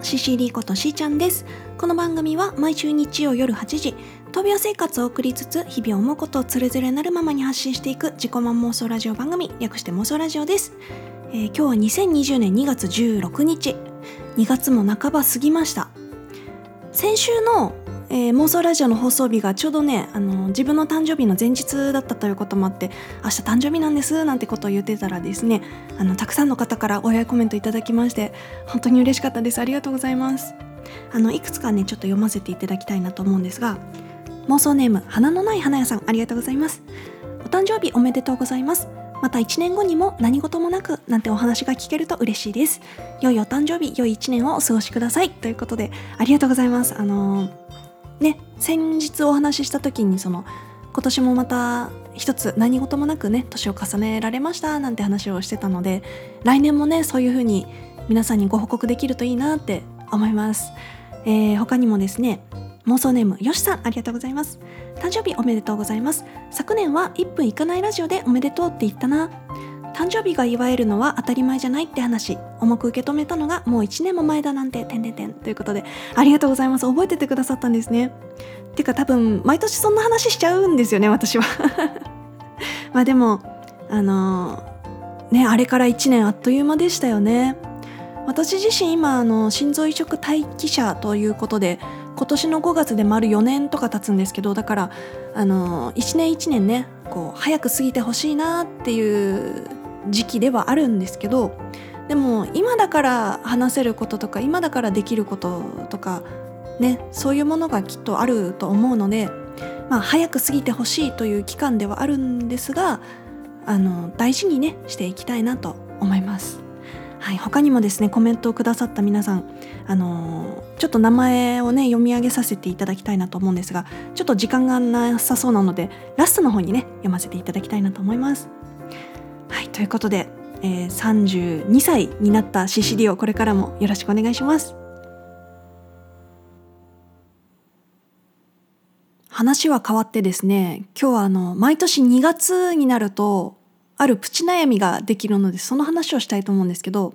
皆さんこんばんは、シシリことしーちゃんです。この番組は毎週日曜夜8時、闘病生活を送りつつ、日々思うことをつれづれなるままに発信していく自己満妄想ラジオ番組、略して妄想ラジオです。えー今日は2020年2月16日、2月も半ば過ぎました。先週の、えー妄想ラジオの放送日がちょうどねあの自分の誕生日の前日だったということもあって明日誕生日なんですなんてことを言ってたらですねあのたくさんの方からお祝いコメントいただきまして本当に嬉しかったです。ありがとうございます。あのいくつかねちょっと読ませていただきたいなと思うんですが妄想ネーム花のない花屋さんありがとうございます。お誕生日おめでとうございます。また1年後にも何事もなくなんてお話が聞けると嬉しいです。良いお誕生日良い1年をお過ごしください。ということでありがとうございます。あのーね先日お話しした時にその今年もまた一つ何事もなくね年を重ねられましたなんて話をしてたので来年もねそういう風に皆さんにご報告できるといいなって思います、えー他にもですね妄想ネームよしさんありがとうございます。誕生日おめでとうございます。昨年は1分いかないラジオでおめでとうって言ったな。誕生日が祝えるのは当たり前じゃないって話。重く受け止めたのがもう1年も前だなんててんてんてん。ということでありがとうございます。覚えててくださったんですね。てか多分毎年そんな話しちゃうんですよね私は。まあでもあのねあれから1年あっという間でしたよね。私自身今あの心臓移植待機者ということで今年の5月で丸4年とか経つんですけどだからあの1年1年ねこう早く過ぎてほしいなっていう時期ではあるんですけどでも今だから話せることとか今だからできることとかねそういうものがきっとあると思うので、まあ、早く過ぎてほしいという期間ではあるんですがあの大事にねしていきたいなと思います。はい、他にもですねコメントをくださった皆さんあのちょっと名前をね読み上げさせていただきたいなと思うんですがちょっと時間がなさそうなのでラストの方にね読ませていただきたいなと思います。ということで、えー32歳になったシシリをこれからもよろしくお願いします。話は変わってですね今日はあの毎年2月になるとあるプチ悩みができるのでその話をしたいと思うんですけど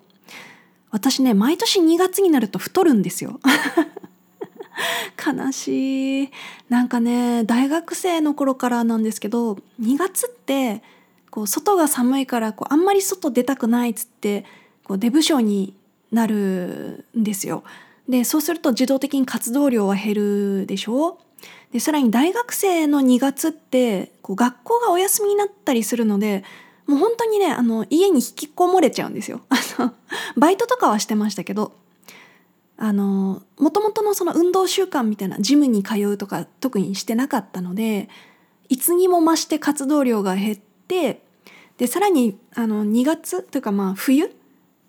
私ね毎年2月になると太るんですよ 悲しいなんかね大学生の頃からなんですけど2月ってこう外が寒いからこうあんまり外出たくないっつってこうデブ症になるんですよでそうすると自動的に活動量は減るでしょ？でさらに大学生の2月ってこう学校がお休みになったりするのでもう本当にねあの家に引きこもれちゃうんですよ。バイトとかはしてましたけどあの元々のその運動習慣みたいなジムに通うとか特にしてなかったのでいつにも増して活動量が減ってでさらにあの2月というかまあ冬っ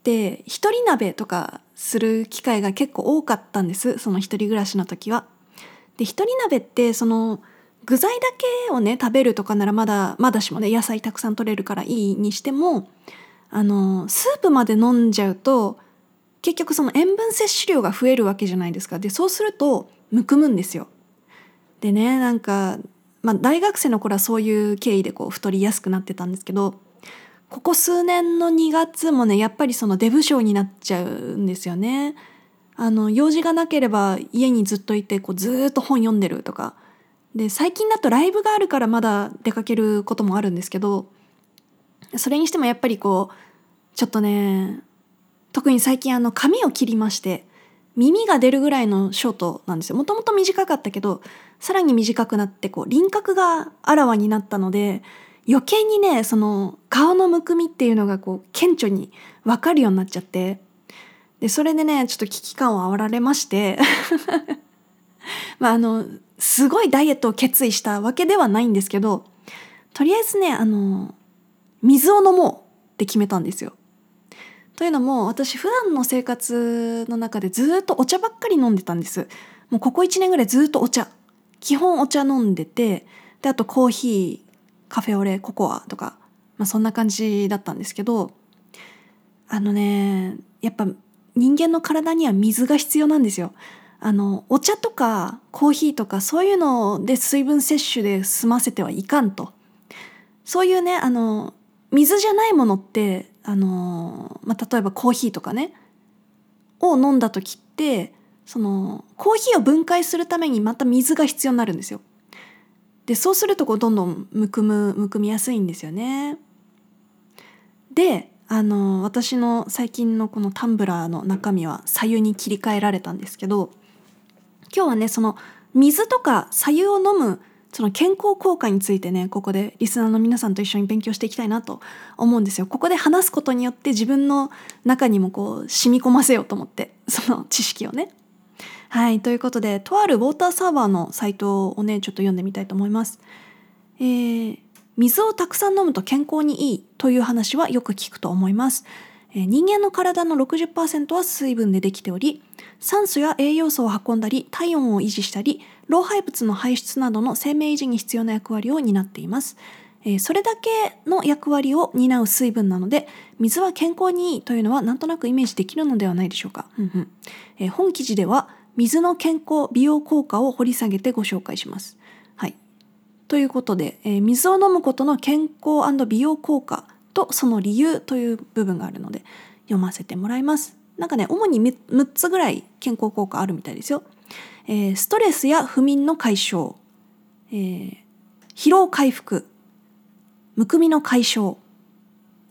て一人鍋とかする機会が結構多かったんですその一人暮らしの時は。で一人鍋ってその具材だけをね食べるとかならまだまだしもね野菜たくさん取れるからいいにしてもあのスープまで飲んじゃうと結局その塩分摂取量が増えるわけじゃないですかでそうするとむくむんですよ。でねなんか、まあ、大学生の頃はそういう経緯でこう太りやすくなってたんですけどここ数年の2月もねやっぱりそのデブ症になっちゃうんですよね。あの用事がなければ家にずっといてこうずっと本読んでるとかで最近だとライブがあるからまだ出かけることもあるんですけどそれにしてもやっぱりこうちょっとね特に最近あの髪を切りまして耳が出るぐらいのショートなんですよ。もともと短かったけどさらに短くなってこう輪郭があらわになったので余計にねその顔のむくみっていうのがこう顕著に分かるようになっちゃって。でそれでねちょっと危機感をあおられまして。まああのすごいダイエットを決意したわけではないんですけどとりあえずねあの水を飲もうって決めたんですよ。というのも私普段の生活の中でずっとお茶ばっかり飲んでたんです。もうここ1年ぐらいずっとお茶。基本お茶飲んでてであとコーヒーカフェオレココアとか、まあ、そんな感じだったんですけどあのねやっぱ人間の体には水が必要なんですよ。あのお茶とかコーヒーとかそういうので水分摂取で済ませてはいかんとそういうねあの水じゃないものってあの、まあ、例えばコーヒーとかねを飲んだ時ってそのコーヒーを分解するためにまた水が必要になるんですよ。でそうするとこうどんどんむくむむくみやすいんですよね。であの私の最近のこのタンブラーの中身は左右に切り替えられたんですけど今日はねその水とか左右を飲むその健康効果についてねここでリスナーの皆さんと一緒に勉強していきたいなと思うんですよ。ここで話すことによって自分の中にもこう染み込ませようと思って その知識をね。はいということでとあるウォーターサーバーのサイトをねちょっと読んでみたいと思います。えー、水をたくさん飲むと健康にいいという話はよく聞くと思います。人間の体の60%は水分でできており酸素や栄養素を運んだり体温を維持したり老廃物の排出などの生命維持に必要な役割を担っています。それだけの役割を担う水分なので水は健康にいいというのはなんとなくイメージできるのではないでしょうか。本記事では水の健康美容効果を掘り下げてご紹介します。はい、ということで、水を飲むことの健康美容効果とその理由という部分があるので読ませてもらいます。なんかね主に6つぐらい健康効果あるみたいですよ。えー、ストレスや不眠の解消、えー、疲労回復むくみの解消、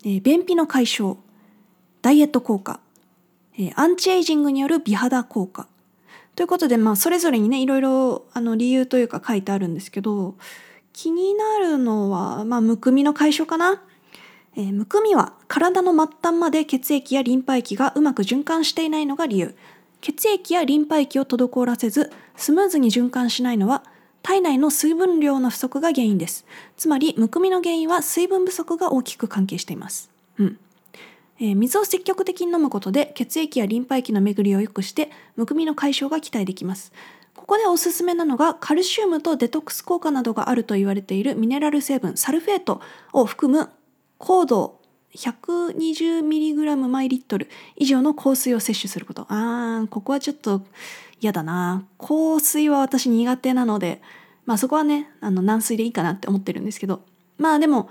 えー、便秘の解消ダイエット効果、え、アンチエイジングによる美肌効果ということで、まあ、それぞれにねいろいろあの理由というか書いてあるんですけど気になるのは、まあ、むくみの解消かな。えー、むくみは体の末端まで血液やリンパ液がうまく循環していないのが理由。血液やリンパ液を滞らせずスムーズに循環しないのは体内の水分量の不足が原因です。つまりむくみの原因は水分不足が大きく関係しています。うん。えー、水を積極的に飲むことで血液やリンパ液の巡りを良くしてむくみの解消が期待できます。ここでおすすめなのがカルシウムとデトックス効果などがあると言われているミネラル成分サルフェートを含む高度 120mg マイリットル以上の香水を摂取すること。あー、ここはちょっと嫌だな。香水は私苦手なので、まあそこはね、あの軟水でいいかなって思ってるんですけど、まあでも、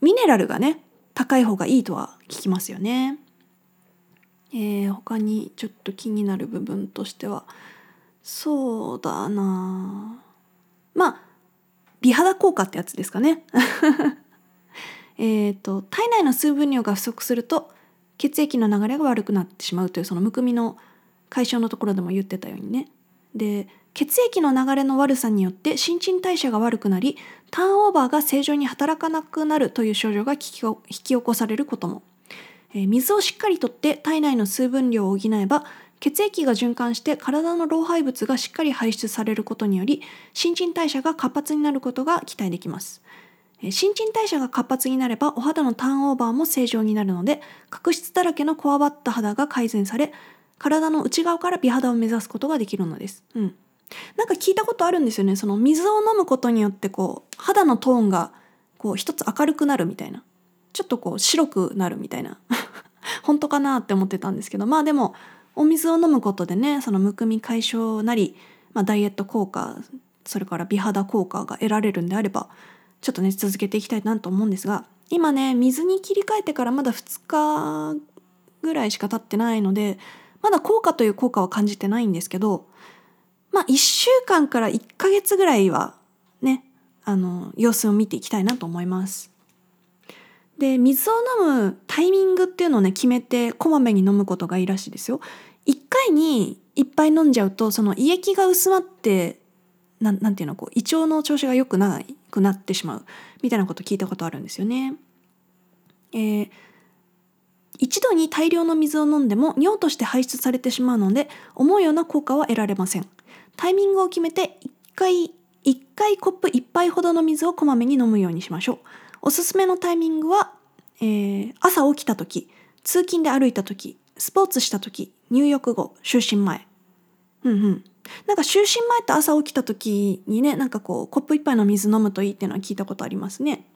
ミネラルがね、高い方がいいとは聞きますよね。えー、他にちょっと気になる部分としては、そうだなまあ、美肌効果ってやつですかね。えーと、体内の水分量が不足すると血液の流れが悪くなってしまうというそのむくみの解消のところでも言ってたようにね。で血液の流れの悪さによって新陳代謝が悪くなりターンオーバーが正常に働かなくなるという症状が引き引き起こされることも、えー、水をしっかりとって体内の水分量を補えば血液が循環して体の老廃物がしっかり排出されることにより新陳代謝が活発になることが期待できます。新陳代謝が活発になればお肌のターンオーバーも正常になるので角質だらけのこわばった肌が改善され体の内側から美肌を目指すことができるのです。うん。なんか聞いたことあるんですよね。その水を飲むことによってこう肌のトーンがこう一つ明るくなるみたいな。ちょっとこう白くなるみたいな。本当かなって思ってたんですけどまあでもお水を飲むことでねそのむくみ解消なり、まあ、ダイエット効果それから美肌効果が得られるんであればちょっとね続けていきたいなと思うんですが今ね水に切り替えてからまだ2日ぐらいしか経ってないのでまだ効果という効果は感じてないんですけどまあ1週間から1ヶ月ぐらいはねあの様子を見ていきたいなと思います。で水を飲むタイミングっていうのをね決めてこまめに飲むことがいいらしいですよ。1回にいっぱい飲んじゃうとその胃液が薄まってなんていうのこう胃腸の調子が良くないくなってしまうみたいなこと聞いたことあるんですよね。えー、一度に大量の水を飲んでも尿として排出されてしまうので思うような効果は得られません。タイミングを決めて1回1回コップ1杯ほどの水をこまめに飲むようにしましょう。おすすめのタイミングは、えー、朝起きた時通勤で歩いた時スポーツした時入浴後就寝前。うんうんなんか就寝前と朝起きた時にねなんかこうコップ一杯の水飲むといいっていうのは聞いたことありますね。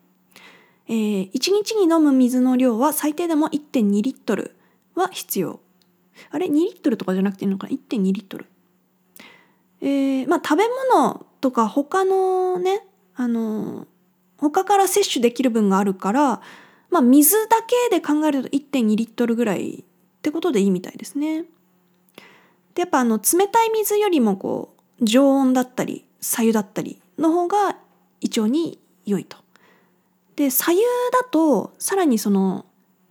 えー、1日に飲む水の量は最低でも1.2リットルは必要。あれ？2リットルとかじゃなくていいのかな？1.2リットル。えー、まあ食べ物とか他のねあの他から摂取できる分があるからまあ水だけで考えると1.2リットルぐらいってことでいいみたいですね。でやっぱあの冷たい水よりもこう常温だったり左右だったりの方が胃腸に良いと。で左右だとさらにその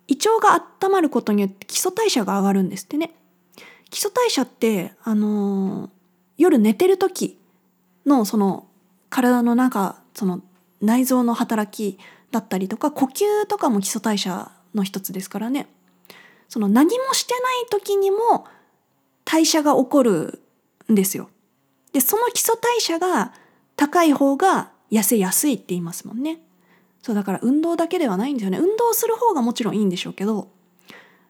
胃腸が温まることによって基礎代謝が上がるんですってね。基礎代謝ってあのー、夜寝てる時のその体の中その内臓の働きだったりとか呼吸とかも基礎代謝の一つですからねその何もしてない時にも代謝が起こるんですよ。でその基礎代謝が高い方が痩せやすいって言いますもんね。そうだから運動だけではないんですよね。運動する方がもちろんいいんでしょうけど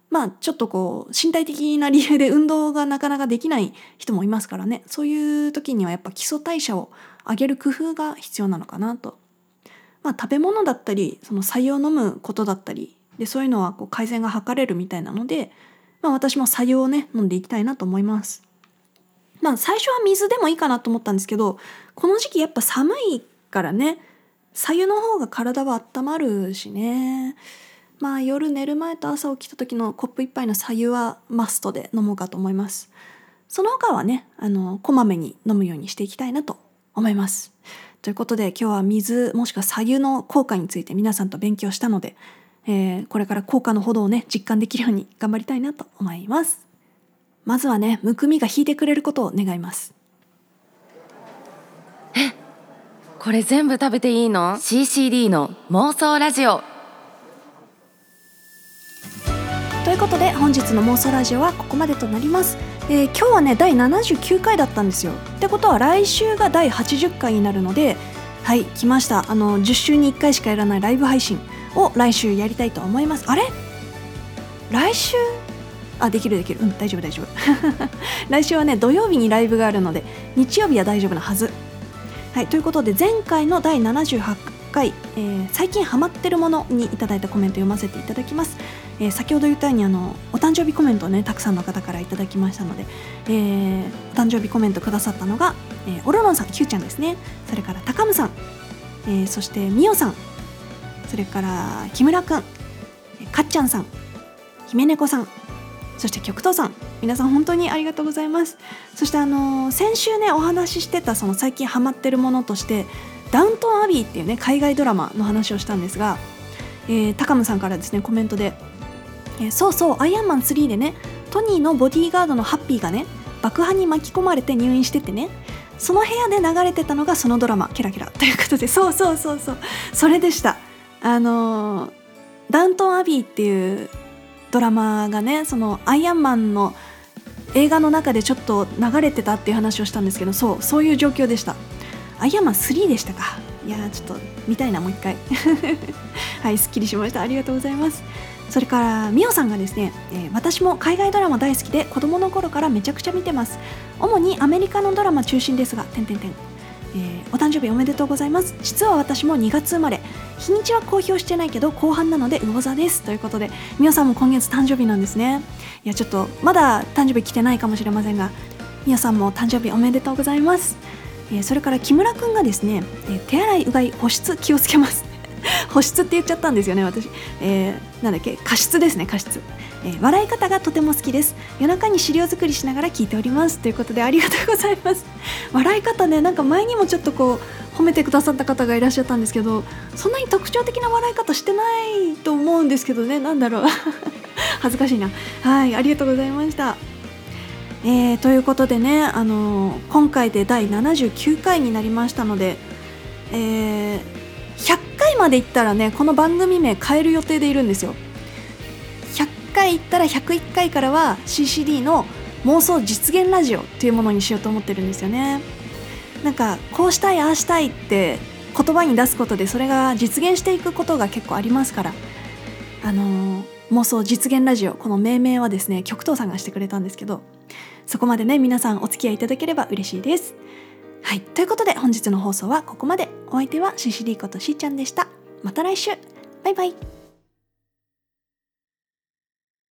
まあちょっとこう身体的な理由で運動がなかなかできない人もいますからねそういう時にはやっぱ基礎代謝を上げる工夫が必要なのかなと。まあ食べ物だったりその採用を飲むことだったりでそういうのはこう改善が図れるみたいなので、まあ、私も採用をね飲んでいきたいなと思います。まあ最初は水でもいいかなと思ったんですけどこの時期やっぱ寒いからね左右の方が体は温まるしね。まあ夜寝る前と朝起きた時のコップ一杯の左右はマストで飲もうかと思います。その他はねあのこまめに飲むようにしていきたいなと思います。ということで今日は水もしくは左右の効果について皆さんと勉強したので、えー、これから効果のほどをね実感できるように頑張りたいなと思います。まずはねむくみが引いてくれることを願います。えこれ全部食べていいの ?CCD の妄想ラジオ。ということで本日の妄想ラジオはここまでとなります、えー、今日はね第79回だったんですよ。ってことは来週が第80回になるのではい来ました。あの10週に1回しかやらないライブ配信を来週やりたいと思います。あれ？来週？あできるできる。うん大丈夫大丈夫。来週はね土曜日にライブがあるので日曜日は大丈夫なはず。はいということで前回の第78回、えー、最近ハマってるものにいただいたコメント読ませていただきます。えー、先ほど言ったようにあのお誕生日コメントをねたくさんの方からいただきましたので、えー、お誕生日コメントくださったのが、えー、オロロンさん Q ちゃんですね。それから高ムさん、えー、そしてみおさん。それから木村くんかっちゃんさん姫猫さんそして極東さん皆さん本当にありがとうございます。そしてあの、先週ねお話ししてたその最近ハマってるものとしてダウントンアビーっていうね海外ドラマの話をしたんですが、えー、高ムさんからですねコメントでえー、そうそうアイアンマン3でねトニーのボディーガードのハッピーがね爆破に巻き込まれて入院しててねその部屋で流れてたのがそのドラマ「ケラケラ」ということでそうそうそうそうそれでした。あの、ダウントンアビーっていうドラマがねそのアイアンマンの映画の中でちょっと流れてたっていう話をしたんですけどそうそういう状況でした。アイアンマン3でしたか。いやちょっと見たいなもう一回。はいすっきりしました。ありがとうございます。それからみおさんがですね、えー、私も海外ドラマ大好きで子供の頃からめちゃくちゃ見てます。主にアメリカのドラマ中心ですが点々点えー、お誕生日おめでとうございます。実は私も2月生まれ。日にちは公表してないけど後半なので魚座です。ということでみおさんも今月誕生日なんですね。いやちょっとまだ誕生日来てないかもしれませんがみおさんも誕生日おめでとうございます、えー、それから木村くんがですね、えー、手洗いうがい保湿気をつけます。保湿って言っちゃったんですよね私、えー、なんだっけ？加湿ですね加湿、えー、笑い方がとても好きです。夜中に資料作りしながら聞いております。ということでありがとうございます。笑い方ねなんか前にもちょっとこう褒めてくださった方がいらっしゃったんですけどそんなに特徴的な笑い方してないと思うんですけどね。なんだろう。恥ずかしいな。はいありがとうございました。えー、ということでね、あのー、今回で第79回になりましたので、えー、100回までいったらねこの番組名変える予定でいるんですよ。回いったら101回からは CCD の妄想実現ラジオっていうものにしようと思ってるんですよね。なんかこうしたいああしたいって言葉に出すことでそれが実現していくことが結構ありますから。あのー、妄想実現ラジオこの命名はですね極東さんがしてくれたんですけどそこまでね皆さんお付き合いいただければ嬉しいです。はい。ということで本日の放送はここまで。お相手はシシリーことしーちゃんでした。また来週。バイバイ。